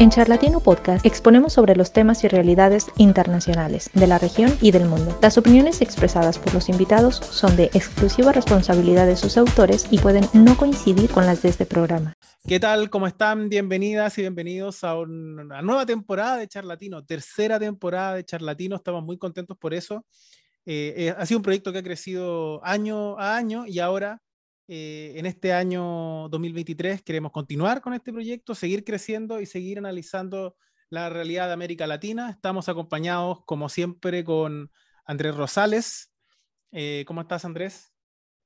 En Charlatino Podcast exponemos sobre los temas y realidades internacionales de la región y del mundo. Las opiniones expresadas por los invitados son de exclusiva responsabilidad de sus autores y pueden no coincidir con las de este programa. ¿Qué tal? ¿Cómo están? Bienvenidas y bienvenidos a una nueva temporada de Charlatino, tercera temporada de Charlatino. Estamos muy contentos por eso. Eh, eh, ha sido un proyecto que ha crecido año a año y ahora eh, en este año 2023 queremos continuar con este proyecto, seguir creciendo y seguir analizando la realidad de América Latina. Estamos acompañados, como siempre, con Andrés Rosales. Eh, ¿Cómo estás, Andrés?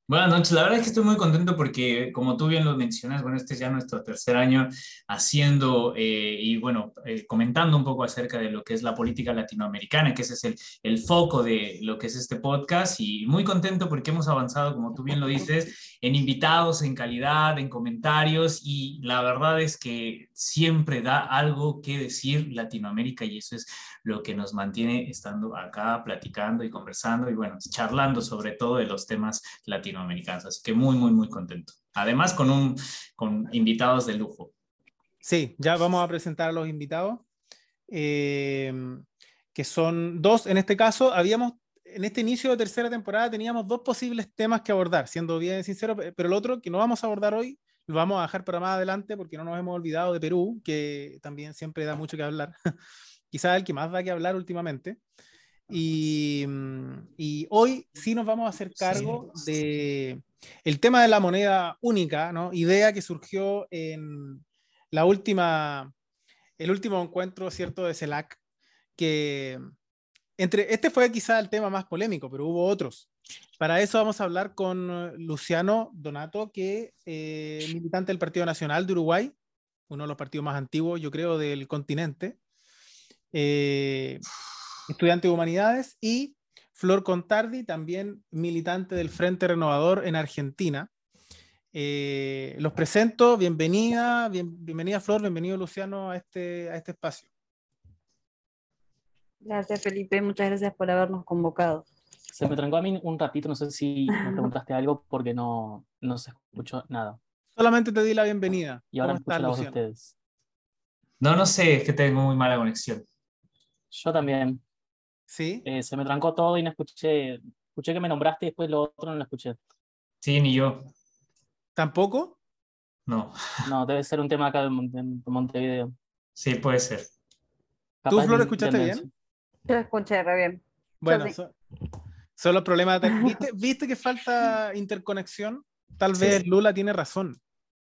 Buenas noches, la verdad es que estoy muy contento porque, como tú bien lo mencionas, bueno, este es ya nuestro tercer año haciendo eh, y, bueno, eh, comentando un poco acerca de lo que es la política latinoamericana, que ese es el, el, foco de lo que es este podcast. Y muy contento porque hemos avanzado, como tú bien lo dices, en invitados, en calidad, en comentarios. Y la verdad es que siempre da algo que decir Latinoamérica y eso es lo que nos mantiene estando acá platicando y conversando y, bueno, charlando sobre todo de los temas latinoamericanos latinoamericanos. Así que muy, muy, muy contento. Además, con, un, con invitados de lujo. Sí, ya vamos a presentar a los invitados, eh, que son dos en este caso. Habíamos, en este inicio de tercera temporada, teníamos dos posibles temas que abordar, siendo bien sincero, pero el otro que no vamos a abordar hoy, lo vamos a dejar para más adelante porque no nos hemos olvidado de Perú, que también siempre da mucho que hablar. Quizás el que más da que hablar últimamente. Y, mm, y, hoy sí nos vamos a hacer cargo de el tema de la moneda única, ¿no? Idea que surgió en la última, el último encuentro, ¿cierto?, de CELAC, que entre, este fue quizá el tema más polémico, pero hubo otros. Para eso vamos a hablar con Luciano Donato, que es eh, militante del Partido Nacional de Uruguay, uno de los partidos más antiguos, yo creo, del continente. Eh, estudiante de humanidades, y Flor Contardi, también militante del Frente Renovador en Argentina. Eh, los presento, bienvenida, bienvenida Flor, bienvenido Luciano a este, a este espacio. Gracias Felipe, muchas gracias por habernos convocado. Se me trancó a mí un ratito, no sé si me preguntaste algo porque no, no se escuchó nada. Solamente te di la bienvenida. Y ahora me la voz de ustedes. No, no sé, es que tengo muy mala conexión. Yo también. Sí. Eh, se me trancó todo y no escuché. Escuché que me nombraste y después lo otro no lo escuché. Sí, ni yo. ¿Tampoco? No. No, debe ser un tema acá de, Montevideo. Sí, puede ser. ¿Tú, Flor, escuchaste bien? Yo escuché re bien. Bueno, solo problemas. ¿Viste, ¿Viste que falta interconexión? Tal vez Lula tiene razón.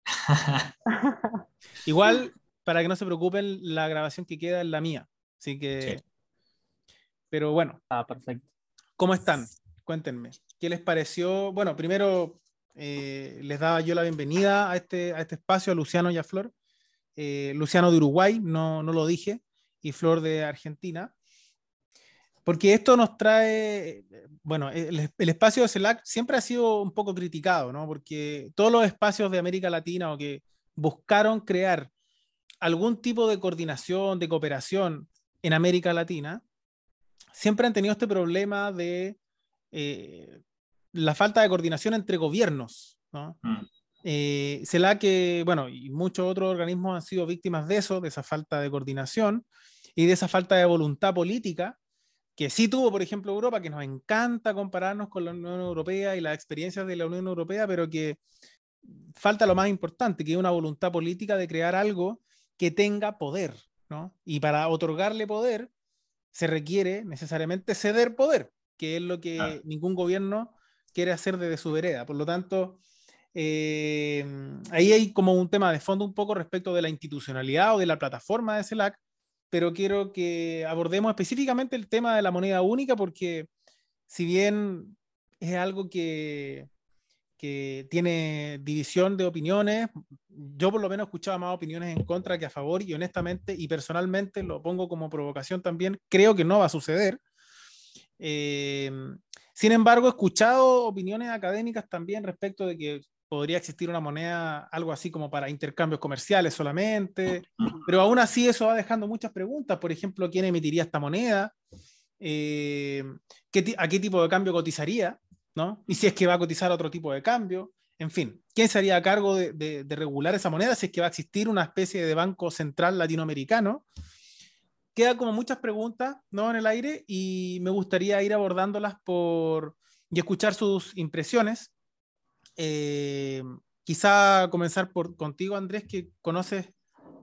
Igual, para que no se preocupen, la grabación que queda es la mía. Así que pero bueno. Ah, perfecto. ¿Cómo están? Cuéntenme. ¿Qué les pareció? Bueno, primero eh, les daba yo la bienvenida a este, a este espacio, a Luciano y a Flor. Eh, Luciano de Uruguay, no, no lo dije, y Flor de Argentina. Porque esto nos trae, bueno, el, el, espacio de CELAC siempre ha sido un poco criticado, ¿no? Porque todos los espacios de América Latina o que buscaron crear algún tipo de coordinación, de cooperación en América Latina, siempre han tenido este problema de eh, la falta de coordinación entre gobiernos. ¿no? Mm. Eh, que, bueno, y muchos otros organismos han sido víctimas de eso, de esa falta de coordinación y de esa falta de voluntad política que sí tuvo, por ejemplo, Europa, que nos encanta compararnos con la Unión Europea y las experiencias de la Unión Europea, pero que falta lo más importante, que es una voluntad política de crear algo que tenga poder, ¿no? Y para otorgarle poder, se requiere necesariamente ceder poder, que es lo que ningún gobierno quiere hacer desde su vereda. Por lo tanto, eh, ahí hay como un tema de fondo un poco respecto de la institucionalidad o de la plataforma de CELAC, pero quiero que abordemos específicamente el tema de la moneda única porque si bien es algo que que tiene división de opiniones. Yo por lo menos escuchaba más opiniones en contra que a favor y honestamente y personalmente lo pongo como provocación también, creo que no va a suceder. Eh, sin embargo, he escuchado opiniones académicas también respecto de que podría existir una moneda, algo así como para intercambios comerciales solamente, pero aún así eso va dejando muchas preguntas. Por ejemplo, ¿quién emitiría esta moneda? Eh, ¿qué ¿A qué tipo de cambio cotizaría? ¿No? Y si es que va a cotizar otro tipo de cambio. En fin, ¿quién sería a cargo de, de, regular esa moneda si es que va a existir una especie de banco central latinoamericano? Queda como muchas preguntas ¿no? en el aire y me gustaría ir abordándolas por, y escuchar sus impresiones. Eh, quizá comenzar por contigo, Andrés, que conoces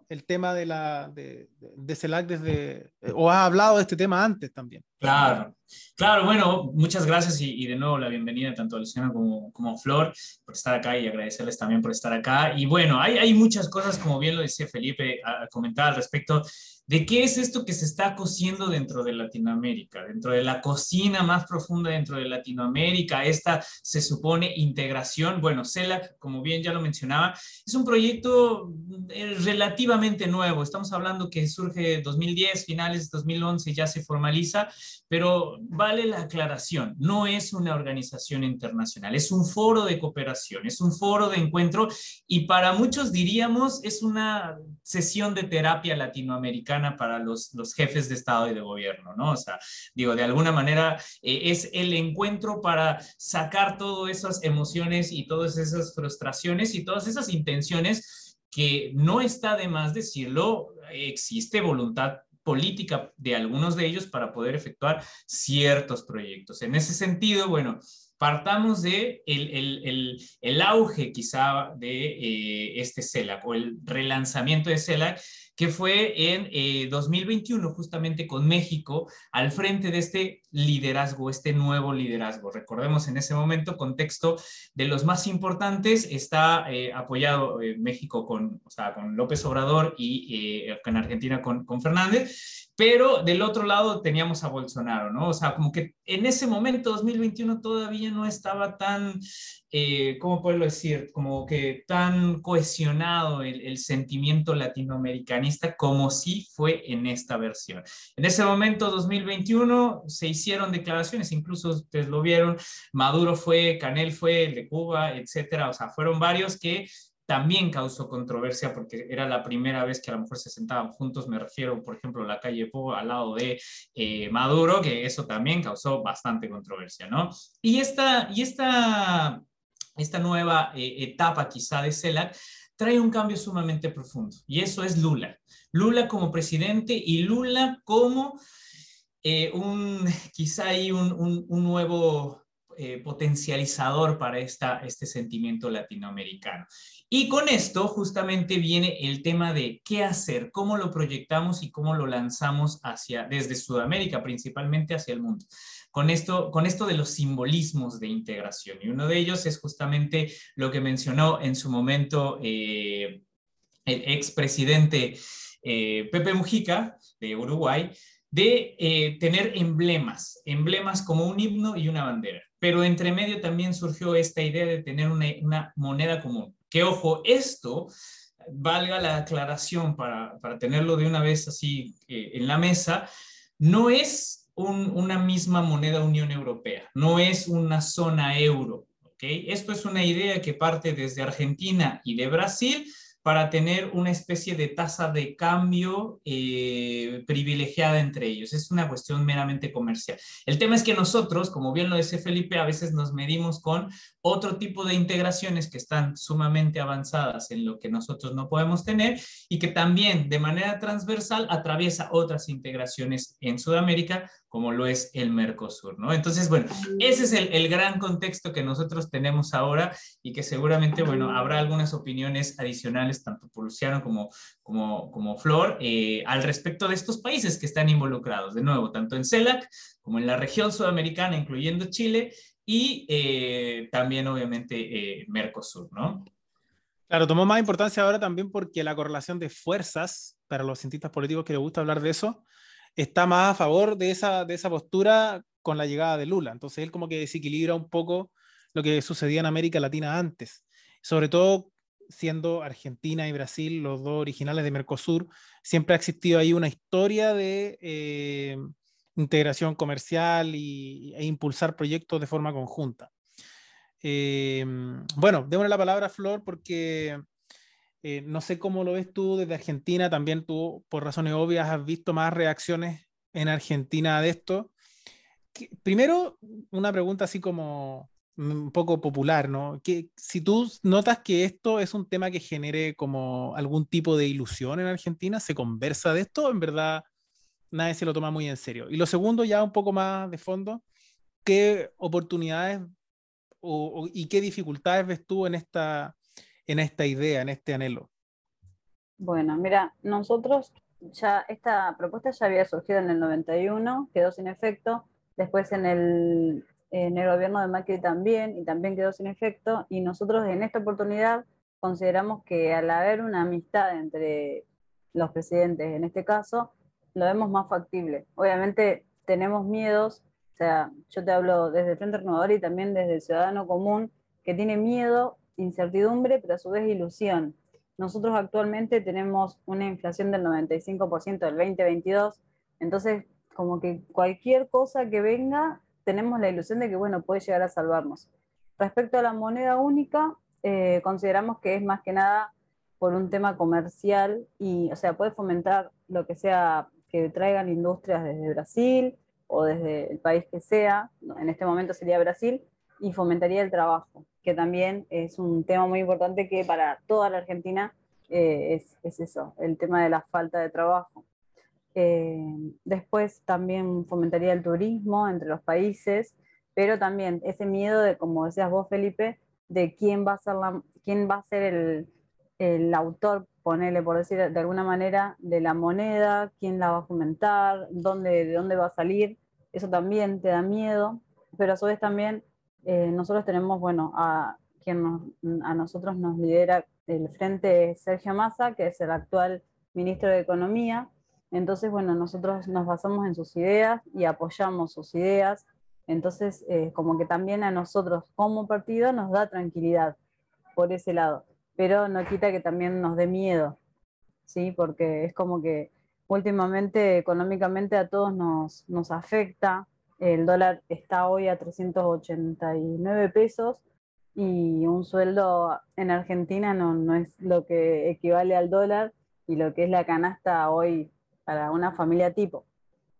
el tema de la de, de CELAC desde, o has hablado de este tema antes también. Claro, claro, bueno, muchas gracias y, de nuevo la bienvenida tanto a Luciana como, como Flor por estar acá y agradecerles también por estar acá. Y bueno, hay, hay muchas cosas, como bien lo decía Felipe, a, comentar al respecto de qué es esto que se está cociendo dentro de Latinoamérica, dentro de la cocina más profunda dentro de Latinoamérica, esta se supone integración. Bueno, CELAC, como bien ya lo mencionaba, es un proyecto eh, relativamente nuevo. Estamos hablando que surge en 2010, finales de 2011 ya se formaliza, pero vale la aclaración, no es una organización internacional, es un foro de cooperación, es un foro de encuentro y para muchos diríamos es una sesión de terapia latinoamericana para los, los jefes de Estado y de gobierno, ¿no? O sea, digo, de alguna manera eh, es el encuentro para sacar todas esas emociones y todas esas frustraciones y todas esas intenciones que no está de más decirlo, existe voluntad política de algunos de ellos para poder efectuar ciertos proyectos. En ese sentido, bueno, partamos de el, el, el, auge quizá de eh, este CELAC o el relanzamiento de CELAC que fue en 2021, eh, justamente con México al frente de este liderazgo, este nuevo liderazgo. Recordemos en ese momento, contexto de los más importantes, está eh, apoyado eh, México con, con López Obrador y en Argentina con, con Fernández, pero del otro lado teníamos a Bolsonaro, ¿no? O sea, como que en ese momento, 2021, todavía no estaba tan, eh, ¿cómo puedo decir? Como que tan cohesionado el, el, sentimiento latinoamericanista como sí fue en esta versión. En ese momento, 2021, se hicieron declaraciones, incluso ustedes lo vieron, Maduro fue, Canel fue, el de Cuba, etcétera, o sea, fueron varios que también causó controversia porque era la primera vez que a lo mejor se sentaban juntos, me refiero, por ejemplo, a la calle Po al lado de eh, Maduro, que eso también causó bastante controversia, ¿no? Y esta, y esta, esta nueva eh, etapa quizá de CELAC trae un cambio sumamente profundo, y eso es Lula. Lula como presidente y Lula como eh, un, quizá hay un, un, nuevo potencializador para esta, este sentimiento latinoamericano. Y con esto justamente viene el tema de qué hacer, cómo lo proyectamos y cómo lo lanzamos hacia, desde Sudamérica, principalmente hacia el mundo. Con esto, con esto de los simbolismos de integración. Y uno de ellos es justamente lo que mencionó en su momento eh, el expresidente eh, Pepe Mujica de Uruguay, de eh, tener emblemas, emblemas como un himno y una bandera. Pero entre medio también surgió esta idea de tener una moneda común. Que ojo, esto valga la aclaración para, tenerlo de una vez así eh, en la mesa, no es una misma moneda Unión Europea, no es una zona euro. ¿okay? Esto es una idea que parte desde Argentina y de Brasil, para tener una especie de tasa de cambio eh, privilegiada entre ellos. Es una cuestión meramente comercial. El tema es que nosotros, como bien lo dice Felipe, a veces nos medimos con otro tipo de integraciones que están sumamente avanzadas en lo que nosotros no podemos tener y que también de manera transversal atraviesa otras integraciones en Sudamérica como lo es el Mercosur, ¿no? Entonces, bueno, ese es el, gran contexto que nosotros tenemos ahora y que seguramente, bueno, habrá algunas opiniones adicionales, tanto por Luciano como, como, como Flor, eh, al respecto de estos países que están involucrados, de nuevo, tanto en CELAC como en la región sudamericana, incluyendo Chile, y eh, también, obviamente, eh, Mercosur, ¿no? Claro, tomó más importancia ahora también porque la correlación de fuerzas, para los cientistas políticos que les gusta hablar de eso, está más a favor de esa, de esa postura con la llegada de Lula. Entonces él como que desequilibra un poco lo que sucedía en América Latina antes, sobre todo siendo Argentina y Brasil los dos originales de Mercosur, siempre ha existido ahí una historia de eh, integración comercial y, e impulsar proyectos de forma conjunta. Eh, bueno, démosle la palabra a Flor porque eh, no sé cómo lo ves tú desde Argentina, también tú, por razones obvias, has visto más reacciones en Argentina de esto. Primero, una pregunta así como un poco popular, ¿no? Que si tú notas que esto es un tema que genere como algún tipo de ilusión en Argentina, ¿se conversa de esto? En verdad, nadie se lo toma muy en serio. Y lo segundo, ya un poco más de fondo, ¿qué oportunidades y qué dificultades ves tú en esta, en esta idea, en este anhelo? Bueno, mira, nosotros ya esta propuesta ya había surgido en el 91, quedó sin efecto, después en el, en el gobierno de Macri también, y también quedó sin efecto, y nosotros en esta oportunidad consideramos que al haber una amistad entre los presidentes, en este caso, lo vemos más factible. Obviamente tenemos miedos, o sea, yo te hablo desde el Frente Renovador y también desde el ciudadano común, que tiene miedo, incertidumbre, pero a su vez ilusión. Nosotros actualmente tenemos una inflación del 95% del 2022, entonces como que cualquier cosa que venga, tenemos la ilusión de que, bueno, puede llegar a salvarnos. Respecto a la moneda única, eh, consideramos que es más que nada por un tema comercial y, o sea, puede fomentar lo que sea que traigan industrias desde Brasil o desde el país que sea, en este momento sería Brasil, y fomentaría el trabajo, que también es un tema muy importante que para toda la Argentina eh, es, es, eso, el tema de la falta de trabajo. Eh, después también fomentaría el turismo entre los países, pero también ese miedo de, como decías vos, Felipe, de quién va a ser, quién va a ser el, el autor, ponele por decir de alguna manera, de la moneda, quién la va a fomentar, dónde, de dónde va a salir, eso también te da miedo, pero a su vez también eh, nosotros tenemos, bueno, a quien a nosotros nos lidera el frente Sergio Massa, que es el actual ministro de Economía. Entonces, bueno, nosotros nos basamos en sus ideas y apoyamos sus ideas. Entonces, eh, como que también a nosotros como partido nos da tranquilidad por ese lado, pero no quita que también nos dé miedo, ¿sí? Porque es como que últimamente económicamente a todos nos, nos afecta el dólar está hoy a 389 pesos y un sueldo en Argentina no, no es lo que equivale al dólar y lo que es la canasta hoy para una familia tipo.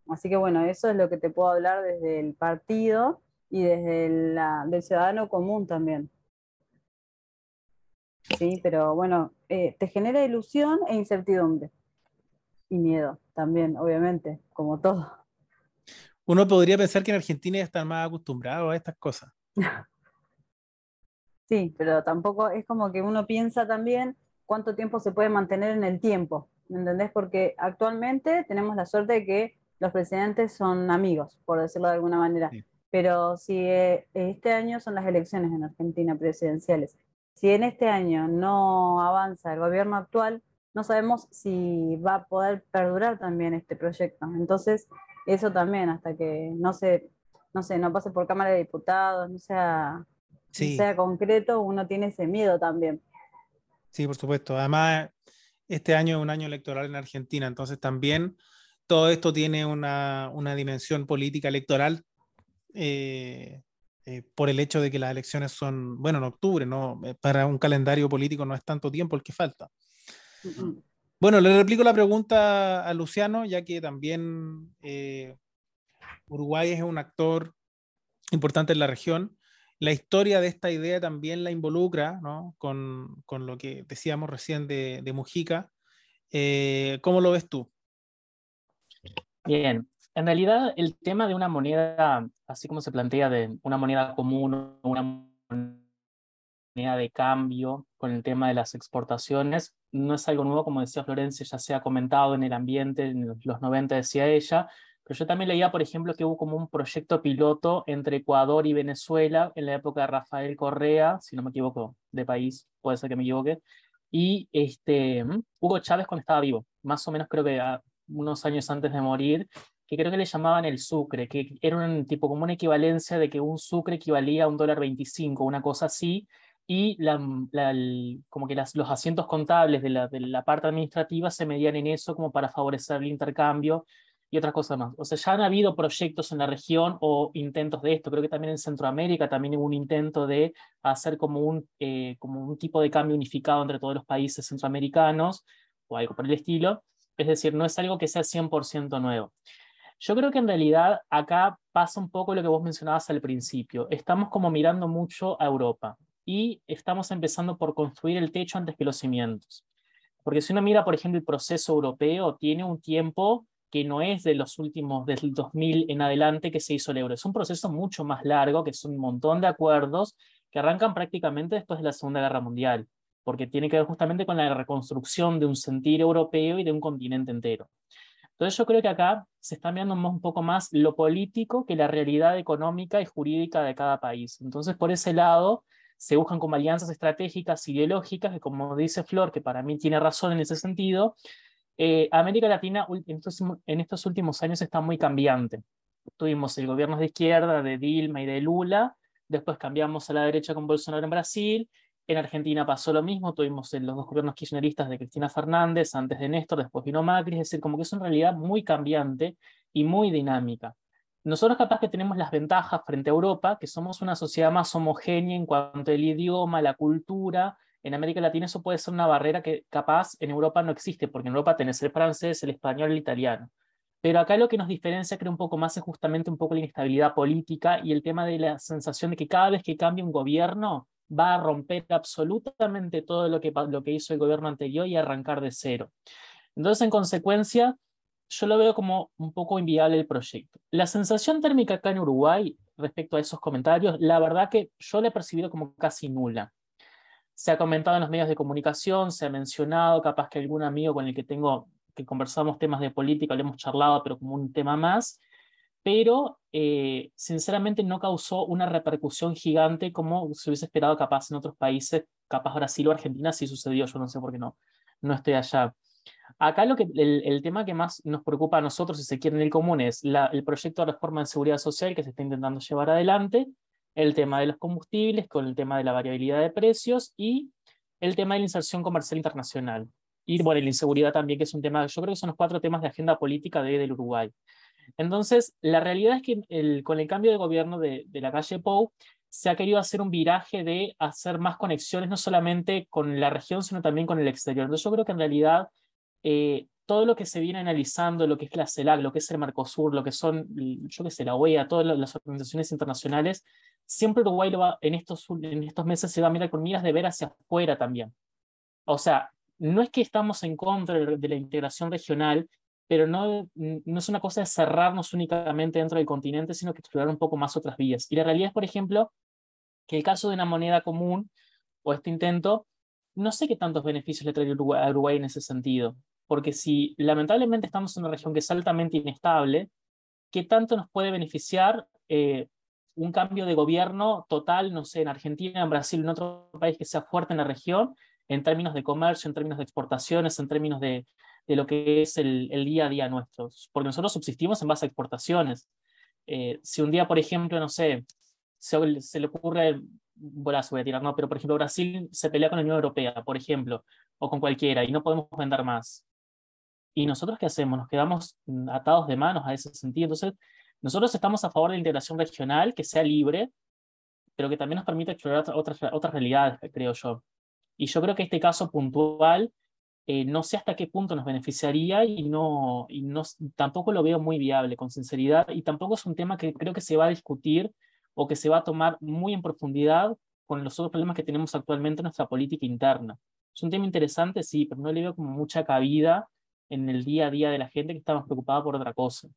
Así que bueno, eso es lo que te puedo hablar desde el partido y desde el ciudadano común también. Sí, pero bueno, eh, te genera ilusión e incertidumbre. Y miedo también, obviamente, como todo uno podría pensar que en Argentina ya están más acostumbrados a estas cosas. Sí, pero tampoco es como que uno piensa también cuánto tiempo se puede mantener en el tiempo, ¿me entendés? Porque actualmente tenemos la suerte de que los presidentes son amigos, por decirlo de alguna manera. Pero si eh, este año son las elecciones en Argentina presidenciales, si en este año no avanza el gobierno actual, no sabemos si va a poder perdurar también este proyecto. Entonces, eso también, hasta que no se, no sé, no pase por Cámara de Diputados, no sea, sea concreto, uno tiene ese miedo también. Sí, por supuesto. Además, este año es un año electoral en Argentina, entonces también todo esto tiene una, una dimensión política electoral eh, eh, por el hecho de que las elecciones son, bueno, en octubre, ¿no? Eh, para un calendario político no es tanto tiempo el que falta. Bueno, le replico la pregunta a Luciano, ya que también eh, Uruguay es un actor importante en la región. La historia de esta idea también la involucra ¿no? con, con, lo que decíamos recién de, Mujica. Eh, ¿Cómo lo ves tú? Bien, en realidad el tema de una moneda, así como se plantea de una moneda común, una moneda de cambio con el tema de las exportaciones, no es algo nuevo, como decía Florencia, ya se ha comentado en el ambiente, en los 90 decía ella, pero yo también leía, por ejemplo, que hubo como un proyecto piloto entre Ecuador y Venezuela en la época de Rafael Correa, si no me equivoco, de país, puede ser que me equivoque, y este, mm, Hugo Chávez cuando estaba vivo, más o menos creo que unos años antes de morir, que creo que le llamaban el sucre, que era un tipo como una equivalencia de que un sucre equivalía a un dólar 25, una cosa así, y la, como que las, los asientos contables de la, de la, parte administrativa se medían en eso como para favorecer el intercambio y otras cosas más. O sea, ya han habido proyectos en la región o intentos de esto. Creo que también en Centroamérica también hubo un intento de hacer como un, eh, como un tipo de cambio unificado entre todos los países centroamericanos o algo por el estilo. Es decir, no es algo que sea 100% nuevo. Yo creo que en realidad acá pasa un poco lo que vos mencionabas al principio. Estamos como mirando mucho a Europa y estamos empezando por construir el techo antes que los cimientos. Porque si uno mira, por ejemplo, el proceso europeo, tiene un tiempo que no es de los últimos, desde el 2000 en adelante que se hizo el euro. Es un proceso mucho más largo, que son un montón de acuerdos que arrancan prácticamente después de la Segunda Guerra Mundial, porque tiene que ver justamente con la reconstrucción de un sentir europeo y de un continente entero. Entonces yo creo que acá se está mirando un poco más lo político que la realidad económica y jurídica de cada país. Entonces por ese lado se buscan como alianzas estratégicas, ideológicas, que como dice Flor, que para mí tiene razón en ese sentido, eh, América Latina en estos, últimos años está muy cambiante. Tuvimos el gobierno de izquierda de Dilma y de Lula, después cambiamos a la derecha con Bolsonaro en Brasil, en Argentina pasó lo mismo, tuvimos los dos gobiernos kirchneristas de Cristina Fernández, antes de Néstor, después vino Macri, es decir, como que es una realidad muy cambiante y muy dinámica. Nosotros capaz que tenemos las ventajas frente a Europa, que somos una sociedad más homogénea en cuanto al idioma, la cultura. En América Latina eso puede ser una barrera que capaz en Europa no existe, porque en Europa tenés el francés, el español, el italiano. Pero acá lo que nos diferencia, creo, un poco más es justamente un poco la inestabilidad política y el tema de la sensación de que cada vez que cambia un gobierno va a romper absolutamente todo lo que, lo que hizo el gobierno anterior y arrancar de cero. Entonces, en consecuencia, yo lo veo como un poco inviable el proyecto. La sensación térmica acá en Uruguay respecto a esos comentarios, la verdad que yo la he percibido como casi nula. Se ha comentado en los medios de comunicación, se ha mencionado, capaz que algún amigo con el que tengo, que conversamos temas de política, le hemos charlado, pero como un tema más, pero eh, sinceramente no causó una repercusión gigante como se hubiese esperado capaz en otros países, capaz Brasil o Argentina sí sucedió, yo no sé por qué no, no estoy allá. Acá lo que, el, tema que más nos preocupa a nosotros, si se quiere, en el común es el proyecto de reforma de seguridad social que se está intentando llevar adelante, el tema de los combustibles con el tema de la variabilidad de precios y el tema de la inserción comercial internacional. Y bueno, la inseguridad también, que es un tema, yo creo que son los cuatro temas de agenda política de del Uruguay. Entonces, la realidad es que con el cambio de gobierno de, de la calle Pou, se ha querido hacer un viraje de hacer más conexiones, no solamente con la región, sino también con el exterior. Entonces, yo creo que en realidad eh, todo lo que se viene analizando, lo que es la CELAC, lo que es el Mercosur, lo que son, yo qué sé, la OEA, todas las organizaciones internacionales, siempre Uruguay lo va, en, estos, en estos meses se va a mirar con miras de ver hacia afuera también. O sea, no es que estamos en contra de la integración regional, pero no, no es una cosa de cerrarnos únicamente dentro del continente, sino que explorar un poco más otras vías. Y la realidad es, por ejemplo, que el caso de una moneda común o este intento no sé qué tantos beneficios le trae a Uruguay en ese sentido, porque si lamentablemente estamos en una región que es altamente inestable, ¿qué tanto nos puede beneficiar eh, un cambio de gobierno total, no sé, en Argentina, en Brasil, en otro país que sea fuerte en la región, en términos de comercio, en términos de exportaciones, en términos de, de lo que es el, el, día a día nuestro? Porque nosotros subsistimos en base a exportaciones. Eh, si un día, por ejemplo, no sé, se, se le ocurre bolazo voy a tirar, no, pero por ejemplo Brasil se pelea con la Unión Europea, por ejemplo, o con cualquiera, y no podemos vender más. ¿Y nosotros qué hacemos? Nos quedamos mm, atados de manos a ese sentido. Entonces, nosotros estamos a favor de la integración regional, que sea libre, pero que también nos permita explorar otras, otras realidades, creo yo. Y yo creo que este caso puntual, eh, no sé hasta qué punto nos beneficiaría y, no, y no, tampoco lo veo muy viable, con sinceridad, y tampoco es un tema que creo que se va a discutir o que se va a tomar muy en profundidad con los otros problemas que tenemos actualmente en nuestra política interna. Es un tema interesante, sí, pero no le veo como mucha cabida en el día a día de la gente que está más preocupada por otra cosa.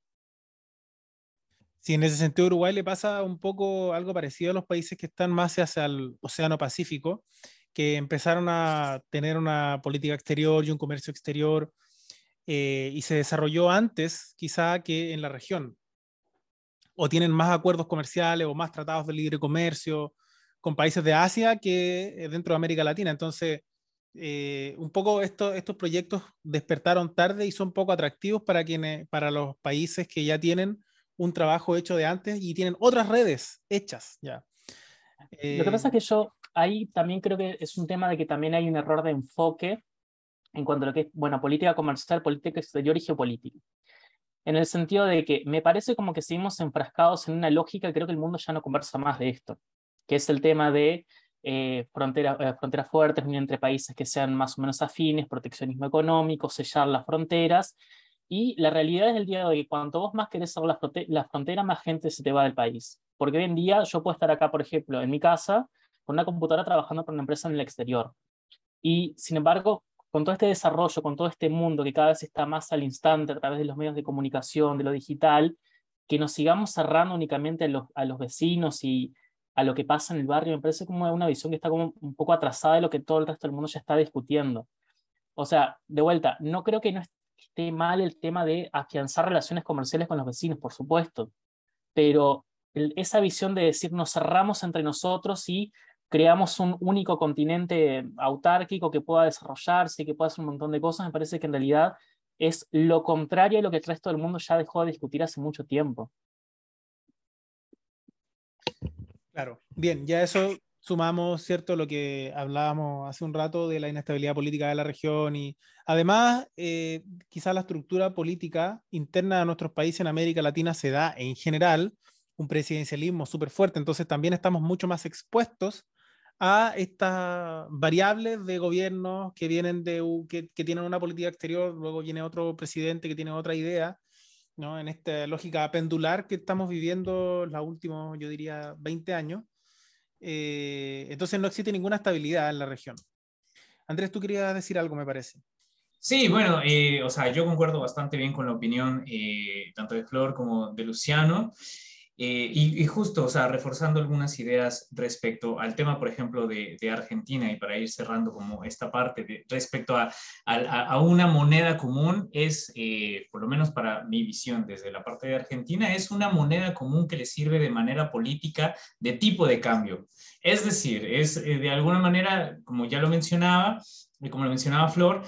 Sí, en ese sentido Uruguay le pasa un poco algo parecido a los países que están más hacia el Océano Pacífico, que empezaron a tener una política exterior y un comercio exterior eh, y se desarrolló antes quizá que en la región o tienen más acuerdos comerciales o más tratados de libre comercio con países de Asia que eh, dentro de América Latina. Entonces, eh, un poco esto, estos proyectos despertaron tarde y son poco atractivos para, quienes, para los países que ya tienen un trabajo hecho de antes y tienen otras redes hechas ya. Lo que pasa es que yo ahí también creo que es un tema de que también hay un error de enfoque en cuanto a lo que es, bueno, política comercial, política exterior y geopolítica en el sentido de que me parece como que seguimos enfrascados en una lógica, creo que el mundo ya no conversa más de esto, que es el tema de eh, frontera, eh, fronteras fuertes entre países que sean más o menos afines, proteccionismo económico, sellar las fronteras, Y la realidad es el día de hoy, cuanto vos más querés cerrar la, frontera, más gente se te va del país. Porque hoy en día yo puedo estar acá, por ejemplo, en mi casa, con una computadora trabajando para una empresa en el exterior. Y sin embargo, con todo este desarrollo, con todo este mundo que cada vez está más al instante a través de los medios de comunicación, de lo digital, que nos sigamos cerrando únicamente a los, a los vecinos y a lo que pasa en el barrio, me parece como una visión que está como un poco atrasada de lo que todo el resto del mundo ya está discutiendo. O sea, de vuelta, no creo que no esté mal el tema de afianzar relaciones comerciales con los vecinos, por supuesto, pero esa visión de decir nos cerramos entre nosotros y creamos un único continente autárquico que pueda desarrollarse y que pueda hacer un montón de cosas, me parece que en realidad es lo contrario a lo que el resto del mundo ya dejó de discutir hace mucho tiempo. Claro, bien, ya eso sumamos, ¿cierto?, lo que hablábamos hace un rato de la inestabilidad política de la región y además eh, quizás la estructura política interna de nuestros países en América Latina se da en general un presidencialismo súper fuerte, entonces también estamos mucho más expuestos a estas variables de gobiernos que vienen de que, que, tienen una política exterior, luego viene otro presidente que tiene otra idea, ¿no? En esta lógica pendular que estamos viviendo los últimos, yo diría, 20 años. Eh, entonces no existe ninguna estabilidad en la región. Andrés, tú querías decir algo, me parece. Sí, bueno, eh, o sea, yo concuerdo bastante bien con la opinión eh, tanto de Flor como de Luciano. Eh, y, justo, o sea, reforzando algunas ideas respecto al tema, por ejemplo, de, Argentina, y para ir cerrando como esta parte, de, respecto a, a, una moneda común, es, eh, por lo menos para mi visión desde la parte de Argentina, es una moneda común que le sirve de manera política de tipo de cambio. Es decir, es eh, de alguna manera, como ya lo mencionaba, y como lo mencionaba Flor,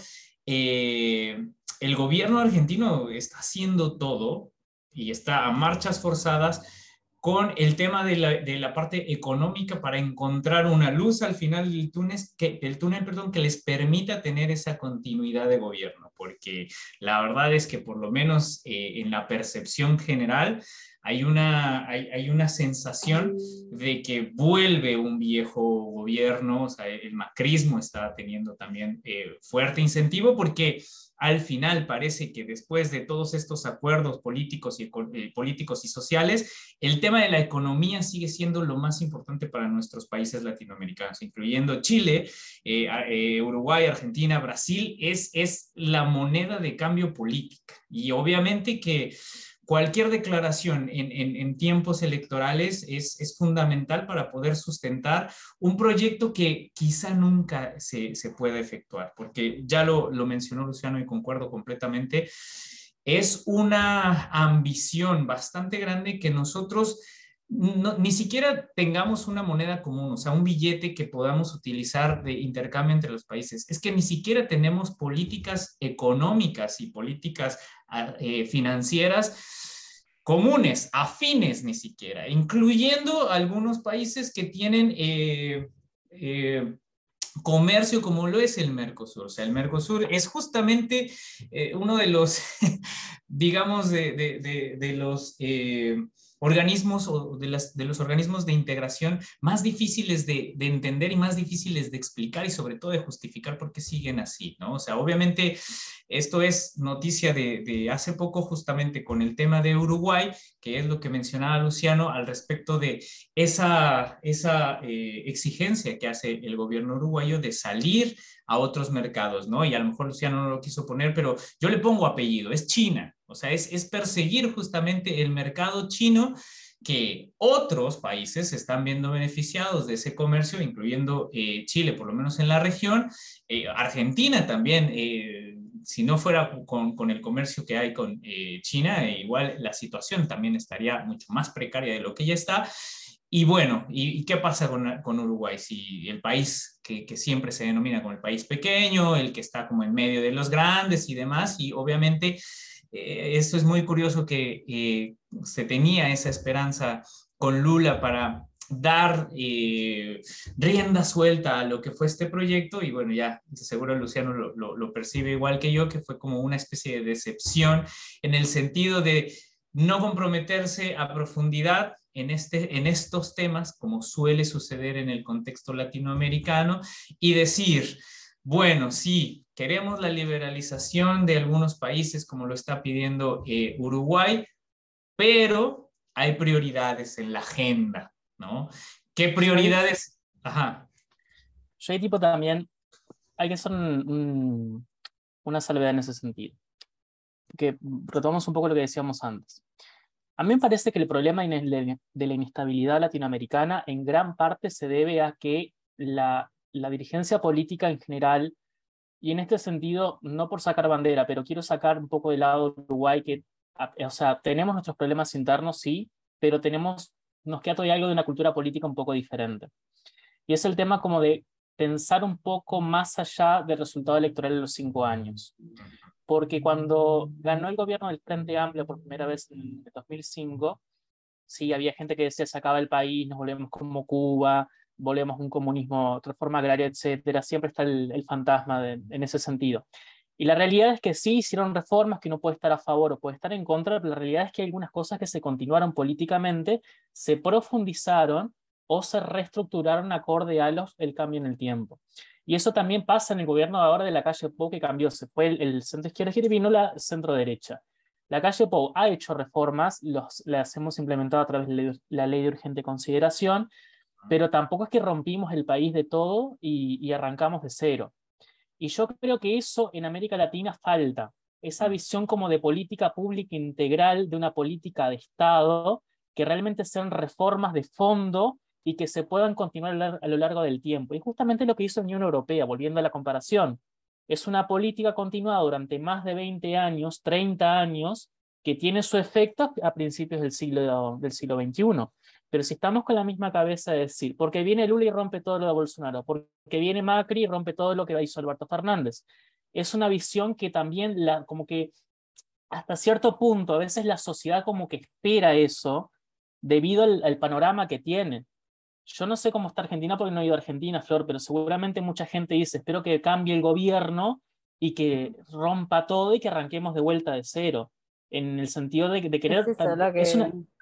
el gobierno argentino está haciendo todo y está a marchas forzadas con el tema de la, de la, parte económica para encontrar una luz al final del túnel, que, el túnel perdón, que les permita tener esa continuidad de gobierno, porque la verdad es que por lo menos eh, en la percepción general hay una, hay, hay, una sensación de que vuelve un viejo gobierno, o sea, el macrismo está teniendo también eh, fuerte incentivo porque al final parece que después de todos estos acuerdos políticos y, eh, políticos y sociales, el tema de la economía sigue siendo lo más importante para nuestros países latinoamericanos, incluyendo Chile, eh, eh, Uruguay, Argentina, Brasil, es, es la moneda de cambio política. Y obviamente que cualquier declaración en, tiempos electorales es, fundamental para poder sustentar un proyecto que quizá nunca se, pueda efectuar, porque ya lo mencionó Luciano y concuerdo completamente, es una ambición bastante grande que nosotros ni siquiera tengamos una moneda común, o sea, un billete que podamos utilizar de intercambio entre los países. Es que ni siquiera tenemos políticas económicas y políticas ah, eh, financieras comunes, afines ni siquiera, incluyendo algunos países que tienen eh, eh, comercio como lo es el Mercosur. O sea, el Mercosur es justamente uno de los, digamos, de, los organismos o de, las, de los organismos de integración más difíciles de, entender y más difíciles de explicar y sobre todo de justificar por qué siguen así, ¿no? O sea, obviamente esto es noticia de, hace poco justamente con el tema de Uruguay, que es lo que mencionaba Luciano al respecto de esa, esa eh, exigencia que hace el gobierno uruguayo de salir a otros mercados, ¿no? Y a lo mejor Luciano no lo quiso poner, pero yo le pongo apellido, es China, o sea, es, perseguir justamente el mercado chino que otros países están viendo beneficiados de ese comercio, incluyendo eh, Chile, por lo menos en la región, eh, Argentina también, eh, si no fuera con, el comercio que hay con China, igual la situación también estaría mucho más precaria de lo que ya está. Y bueno, ¿y, qué pasa con, con, Uruguay? Si el país que, que, siempre se denomina como el país pequeño, el que está como en medio de los grandes y demás, y obviamente eh, esto es muy curioso que eh, se tenía esa esperanza con Lula para dar eh, rienda suelta a lo que fue este proyecto y bueno, ya seguro Luciano lo, lo, percibe igual que yo, que fue como una especie de decepción en el sentido de no comprometerse a profundidad en, este, en estos temas, como suele suceder en el contexto latinoamericano, y decir, bueno, sí, queremos la liberalización de algunos países como lo está pidiendo eh, Uruguay, pero hay prioridades en la agenda, ¿no? ¿Qué prioridades? Ajá. Yo tipo también, hay que hacer una salvedad en ese sentido. Que retomamos un poco lo que decíamos antes. A mí me parece que el problema de la inestabilidad latinoamericana en gran parte se debe a que la, la dirigencia política en general, y en este sentido, no por sacar bandera, pero quiero sacar un poco del lado de Uruguay, que, o sea, tenemos nuestros problemas internos, sí, pero tenemos, nos queda todavía algo de una cultura política un poco diferente. Y es el tema como de pensar un poco más allá del resultado electoral de los cinco años porque cuando ganó el gobierno del Frente Amplio por primera vez en 2005, sí, había gente que decía se acaba el país, nos volvemos como Cuba, volvemos a un comunismo, reforma agraria, etcétera, siempre está el, fantasma en ese sentido. Y la realidad es que sí hicieron reformas que uno puede estar a favor o puede estar en contra, pero la realidad es que hay algunas cosas que se continuaron políticamente, se profundizaron o se reestructuraron acorde a los, el cambio en el tiempo. Y eso también pasa en el gobierno ahora de la calle Pou, que cambió, se fue el, centro izquierda y vino la centro derecha. La calle Pou ha hecho reformas, los, las hemos implementado a través de la ley de urgente consideración, pero tampoco es que rompimos el país de todo y, y arrancamos de cero. Y yo creo que eso en América Latina falta, esa visión como de política pública integral, de una política de Estado, que realmente sean reformas de fondo y que se puedan continuar a lo largo del tiempo. Y justamente lo que hizo la Unión Europea, volviendo a la comparación, es una política continuada durante más de 20 años, 30 años, que tiene su efecto a principios del siglo, del siglo XXI. Pero si estamos con la misma cabeza de decir, porque viene Lula y rompe todo lo de Bolsonaro, porque viene Macri y rompe todo lo que hizo Alberto Fernández, es una visión que también, la, como que hasta cierto punto, a veces la sociedad como que espera eso debido al panorama que tiene. Yo no sé cómo está Argentina porque no he ido a Argentina, Flor, pero seguramente mucha gente dice, espero que cambie el gobierno y que rompa todo y que arranquemos de vuelta de cero. En el sentido de, de querer... Es,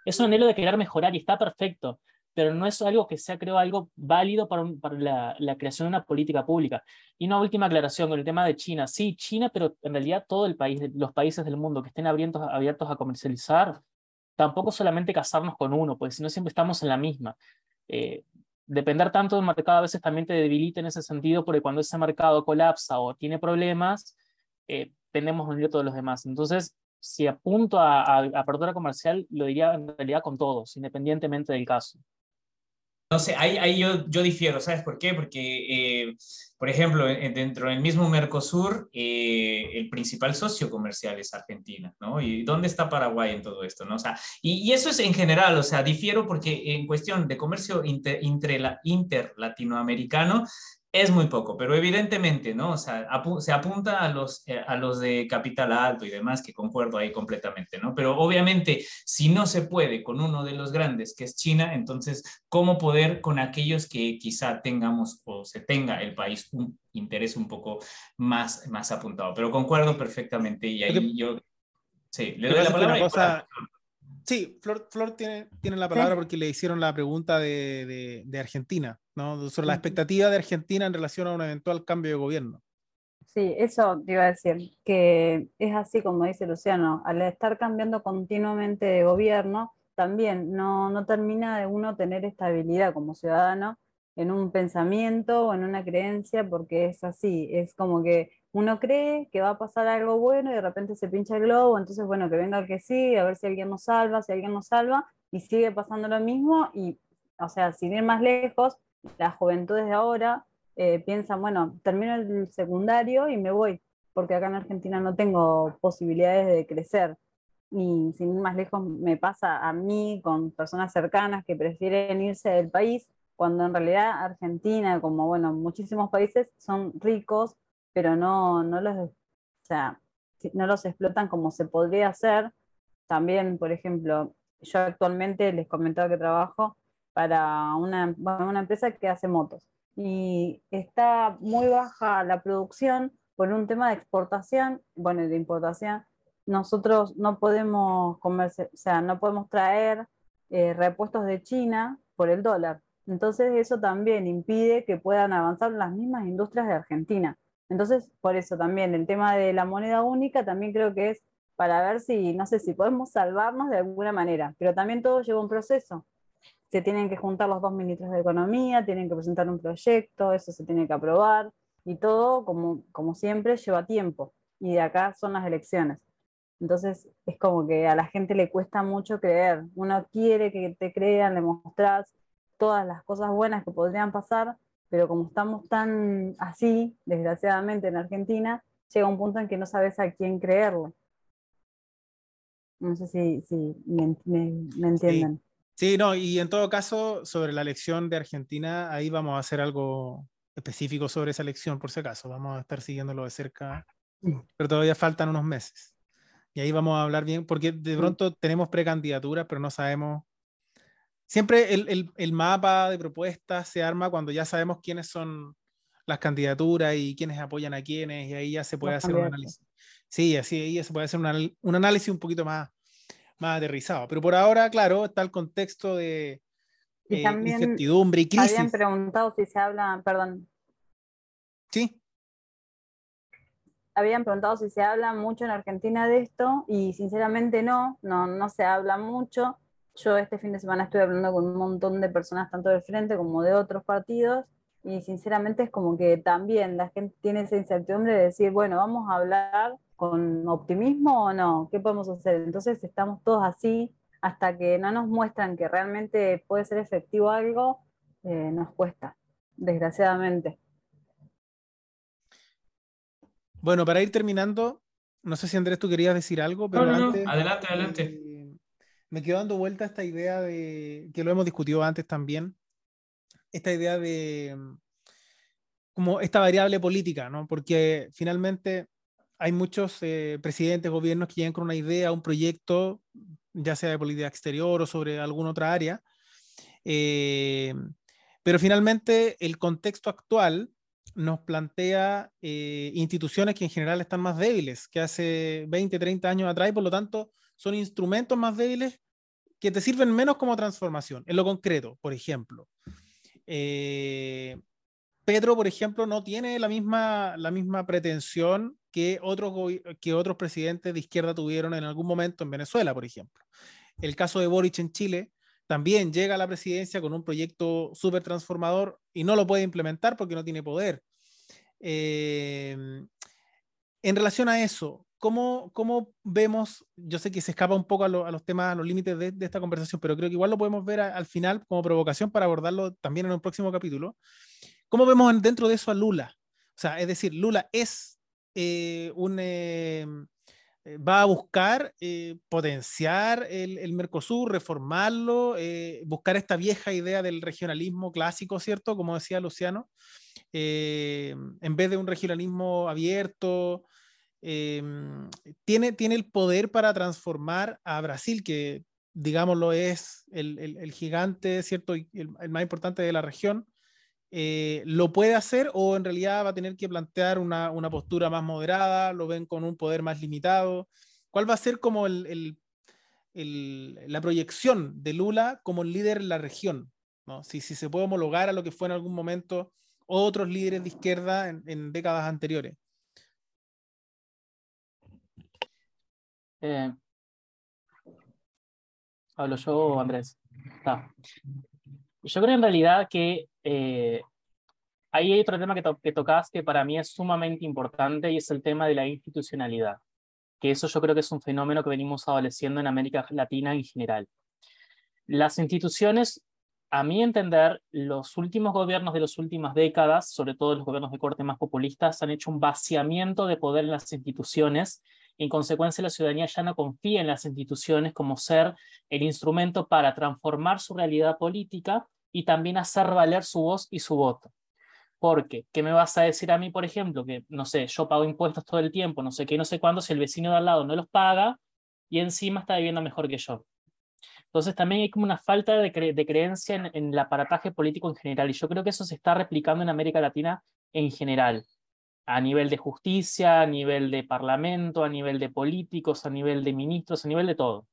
un anhelo de querer mejorar y está perfecto, pero no es algo que sea, creo, algo válido para, para la, la, creación de una política pública. Y una última aclaración con el tema de China. Sí, China, pero en realidad todo el país, los países del mundo que estén abiertos, abiertos a comercializar, tampoco solamente casarnos con uno, pues si no siempre estamos en la misma. Eh, depender tanto del mercado a veces también te debilita en ese sentido, porque cuando ese mercado colapsa o tiene problemas, eh, tendemos a unir a todos los demás. Entonces, si apunto a, a, apertura comercial, lo diría en realidad con todos, independientemente del caso. No sé, ahí, ahí yo, yo difiero, ¿sabes por qué? Porque, eh, por ejemplo, dentro del mismo Mercosur, eh, el principal socio comercial es Argentina, ¿no? ¿Y dónde está Paraguay en todo esto, no? O sea, y, y eso es en general, o sea, difiero porque en cuestión de comercio inter, inter, inter latinoamericano, es muy poco, pero evidentemente, ¿no? O sea, se apunta a los, eh, a los de capital alto y demás, que concuerdo ahí completamente, ¿no? Pero obviamente, si no se puede con uno de los grandes, que es China, entonces, ¿cómo poder con aquellos que quizá tengamos o se tenga el país un interés un poco más, más apuntado? Pero concuerdo perfectamente y ahí yo... Sí, le doy la palabra. Sí, Flor, Flor tiene, tiene la palabra porque le hicieron la pregunta de, de, de Argentina, ¿no? Sobre la expectativa de Argentina en relación a un eventual cambio de gobierno. Sí, eso te iba a decir, que es así como dice Luciano, al estar cambiando continuamente de gobierno, también no, no termina de uno tener estabilidad como ciudadano en un pensamiento o en una creencia, porque es así, es como que uno cree que va a pasar algo bueno y de repente se pincha el globo, entonces bueno, que venga que sí, a ver si alguien nos salva, si alguien nos salva, y sigue pasando lo mismo, y o sea, sin ir más lejos, las juventudes de ahora eh, piensan, bueno, termino el secundario y me voy, porque acá en Argentina no tengo posibilidades de crecer. Y sin ir más lejos me pasa a mí con personas cercanas que prefieren irse del país, cuando en realidad Argentina, como bueno, muchísimos países, son ricos pero no, no, los, o sea, no los explotan como se podría hacer. También, por ejemplo, yo actualmente les comentaba que trabajo para una, una empresa que hace motos y está muy baja la producción por un tema de exportación, bueno, de importación. Nosotros no podemos comerse, o sea, no podemos traer eh, repuestos de China por el dólar. Entonces eso también impide que puedan avanzar las mismas industrias de Argentina Entonces, por eso también el tema de la moneda única también creo que es para ver si, no sé, si podemos salvarnos de alguna manera, pero también todo lleva un proceso. Se tienen que juntar los dos ministros de Economía, tienen que presentar un proyecto, eso se tiene que aprobar, y todo, como, como siempre, lleva tiempo. Y de acá son las elecciones. Entonces es como que a la gente le cuesta mucho creer. Uno quiere que te crean, le mostrás todas las cosas buenas que podrían pasar, pero como estamos tan así, desgraciadamente en Argentina, llega un punto en que no sabes a quién creerle. No sé si, me, entienden. Sí. no, y en todo caso, sobre la elección de Argentina, ahí vamos a hacer algo específico sobre esa elección, por si acaso. Vamos a estar siguiéndolo de cerca, pero todavía faltan unos meses. Y ahí vamos a hablar bien, porque de pronto tenemos precandidaturas, pero no sabemos. Siempre el, el, mapa de propuestas se arma cuando ya sabemos quiénes son las candidaturas y quiénes apoyan a quiénes, y ahí ya se puede hacer un análisis. Sí, así ahí ya se puede hacer un, un análisis un poquito más, más aterrizado. Pero por ahora, claro, está el contexto de y eh, incertidumbre y crisis. Habían preguntado si se habla, perdón. Sí habían preguntado si se habla mucho en Argentina de esto y sinceramente no, no, no se habla mucho. Yo este fin de semana estoy hablando con un montón de personas, tanto del frente como de otros partidos, y sinceramente es como que también la gente tiene esa incertidumbre de decir, bueno, vamos a hablar con optimismo o no, ¿qué podemos hacer? Entonces estamos todos así, hasta que no nos muestran que realmente puede ser efectivo algo, eh, nos cuesta, desgraciadamente. Bueno, para ir terminando, no sé si Andrés tú querías decir algo, pero adelante, adelante. Me quedo dando vuelta esta idea de, que lo hemos discutido antes también, esta idea de como esta variable política, ¿no? Porque finalmente hay muchos eh, presidentes, gobiernos que llegan con una idea, un proyecto, ya sea de política exterior o sobre alguna otra área, eh, pero finalmente el contexto actual nos plantea eh, instituciones que en general están más débiles que hace 20, 30 años atrás y por lo tanto son instrumentos más débiles que te sirven menos como transformación. En lo concreto, por ejemplo, eh, Pedro, por ejemplo, no tiene la misma, la misma pretensión que otros, que otros presidentes de izquierda tuvieron en algún momento en Venezuela, por ejemplo. El caso de Boric en Chile también llega a la presidencia con un proyecto súper transformador y no lo puede implementar porque no tiene poder. Em, en relación a eso, ¿cómo, ¿cómo, vemos? Yo sé que se escapa un poco a, los temas, a los límites de, esta conversación, pero creo que igual lo podemos ver al final como provocación para abordarlo también en un próximo capítulo. ¿Cómo vemos dentro de eso a Lula? O sea, es decir, Lula es eh, un... Em, eh, va a buscar eh, potenciar el, Mercosur, reformarlo, eh, buscar esta vieja idea del regionalismo clásico, ¿cierto? Como decía Luciano, en vez de un regionalismo abierto, tiene, tiene el poder para transformar a Brasil, que digámoslo es el, gigante, ¿cierto? el más importante de la región, eh, ¿lo puede hacer o en realidad va a tener que plantear una, postura más moderada? ¿Lo ven con un poder más limitado? ¿Cuál va a ser como el, la proyección de Lula como líder en la región? ¿no? Si, si, se puede homologar a lo que fue en algún momento otros líderes de izquierda en, décadas anteriores. Eh, hablo yo, Andrés. Yo creo en realidad que eh, ahí hay otro tema que, que tocas que para mí es sumamente importante y es el tema de la institucionalidad, que eso yo creo que es un fenómeno que venimos adoleciendo en América Latina en general. Las instituciones, a mi entender, los últimos gobiernos de las últimas décadas, sobre todo los gobiernos de corte más populistas, han hecho un vaciamiento de poder en las instituciones en consecuencia la ciudadanía ya no confía en las instituciones como ser el instrumento para transformar su realidad política y también hacer valer su voz y su voto. Porque, ¿qué me vas a decir a mí, por ejemplo? Que, no sé, yo pago impuestos todo el tiempo, no sé qué, no sé cuándo, si el vecino de al lado no los paga y encima está viviendo mejor que yo. Entonces también hay como una falta de, creencia en, en, el aparataje político en general y yo creo que eso se está replicando en América Latina en general a nivel de justicia, a nivel de parlamento, a nivel de políticos, a nivel de ministros, a nivel de todo.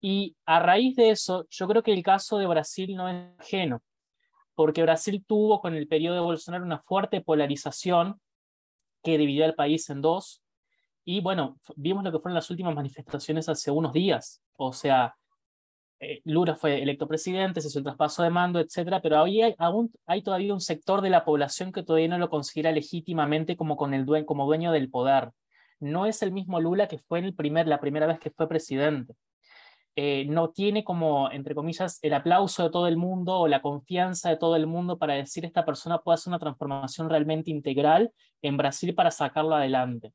Y a raíz de eso, yo creo que el caso de Brasil no es ajeno, porque Brasil tuvo con el periodo de Bolsonaro una fuerte polarización que dividió al país en dos. Y bueno, vimos lo que fueron las últimas manifestaciones hace unos días. O sea, eh, Lula fue electo presidente, se hizo el traspaso de mando, etcétera, pero hoy hay, aún hay todavía un sector de la población que todavía no lo considera legítimamente como, con el dueño, como dueño del poder. No es el mismo Lula que fue el primer, la primera vez que fue presidente. Eh, no tiene como, entre comillas, el aplauso de todo el mundo o la confianza de todo el mundo para decir esta persona puede hacer una transformación realmente integral en Brasil para sacarlo adelante.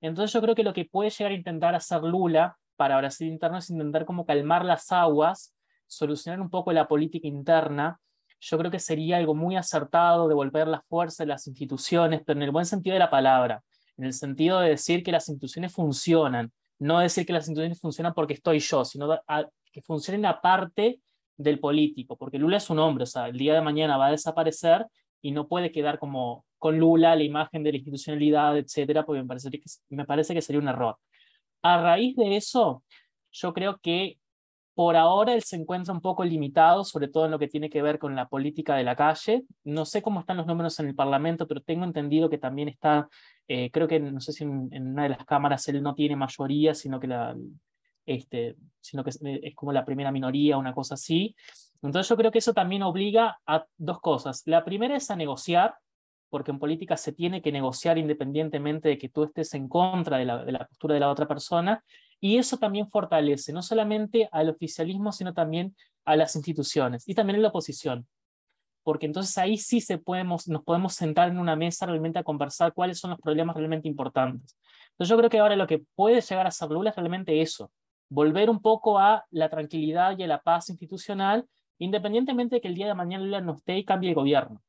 Entonces yo creo que lo que puede llegar a intentar hacer Lula para Brasil interno es intentar como calmar las aguas, solucionar un poco la política interna. Yo creo que sería algo muy acertado devolver la fuerza de las instituciones, pero en el buen sentido de la palabra, en el sentido de decir que las instituciones funcionan, no decir que las instituciones funcionan porque estoy yo, sino que funcionen aparte del político, porque Lula es un hombre, o sea, el día de mañana va a desaparecer y no puede quedar como con Lula la imagen de la institucionalidad, etcétera, porque me parece que, me parece que sería un error. A raíz de eso, yo creo que por ahora él se encuentra un poco limitado, sobre todo en lo que tiene que ver con la política de la calle. No sé cómo están los números en el Parlamento, pero tengo entendido que también está eh, creo que, no sé si en, una de las cámaras él no tiene mayoría, sino que, la, este, sino que es, es, como la primera minoría, una cosa así. Entonces yo creo que eso también obliga a dos cosas. La primera es a negociar, porque en política se tiene que negociar independientemente de que tú estés en contra de la, de postura de la otra persona, y eso también fortalece no solamente al oficialismo, sino también a las instituciones y también a la oposición porque entonces ahí sí se podemos, nos podemos sentar en una mesa realmente a conversar cuáles son los problemas realmente importantes. Entonces yo creo que ahora lo que puede llegar a ser Lula es realmente eso, volver un poco a la tranquilidad y a la paz institucional, independientemente de que el día de mañana Lula no esté y cambie el gobierno.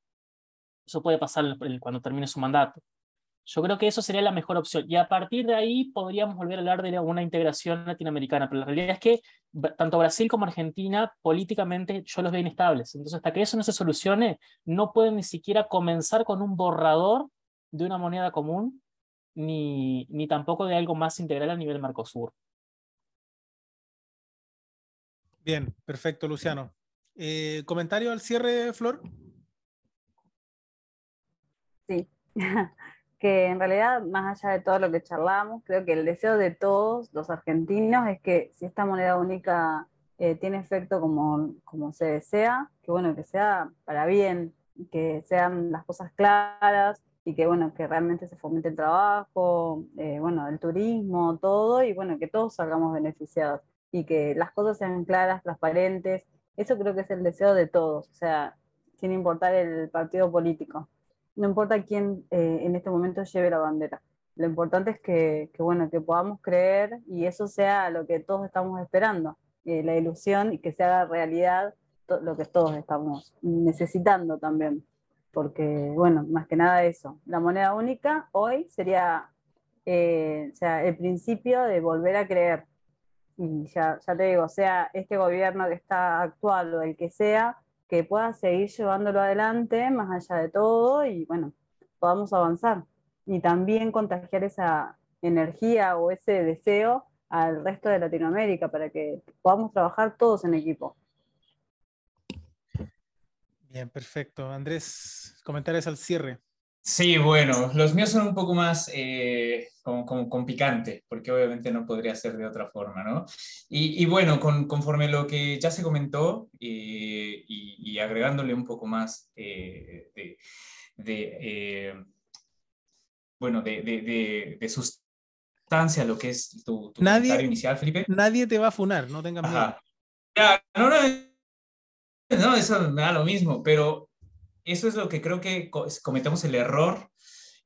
Eso puede pasar cuando termine su mandato. Yo creo que eso sería la mejor opción. Y a partir de ahí podríamos volver a hablar de una integración latinoamericana. Pero la realidad es que tanto Brasil como Argentina políticamente yo los veo inestables. Entonces, hasta que eso no se solucione, no pueden ni siquiera comenzar con un borrador de una moneda común, ni, ni tampoco de algo más integral a nivel Mercosur. Bien, perfecto, Luciano. Eh, ¿Comentario al cierre, Flor? Sí. que en realidad, más allá de todo lo que charlamos, creo que el deseo de todos los argentinos es que si esta moneda única eh, tiene efecto como, como se desea, que bueno, que sea para bien, que sean las cosas claras y que bueno, que realmente se fomente el trabajo, eh, bueno, el turismo, todo, y bueno, que todos salgamos beneficiados y que las cosas sean claras, transparentes. Eso creo que es el deseo de todos, o sea, sin importar el partido político no importa quién eh, en este momento lleve la bandera. Lo importante es que, bueno, que podamos creer y eso sea lo que todos estamos esperando, eh, la ilusión y que se haga realidad lo que todos estamos necesitando también. Porque, bueno, más que nada eso. La moneda única hoy sería eh, sea, el principio de volver a creer. Y ya, ya te digo, sea este gobierno que está actual o el que sea, que pueda seguir llevándolo adelante más allá de todo y bueno, podamos avanzar y también contagiar esa energía o ese deseo al resto de Latinoamérica para que podamos trabajar todos en equipo. Bien, perfecto. Andrés, comentarios al cierre. Sí, bueno, los míos son un poco más eh, con, picante, porque obviamente no podría ser de otra forma, ¿no? Y, bueno, con, conforme lo que ya se comentó eh, y, agregándole un poco más eh, de, bueno, de, sustancia a lo que es tu, comentario inicial, Felipe. Nadie te va a funar, no tengas miedo. no, no, no, eso me da lo mismo, pero eso es lo que creo que cometemos el error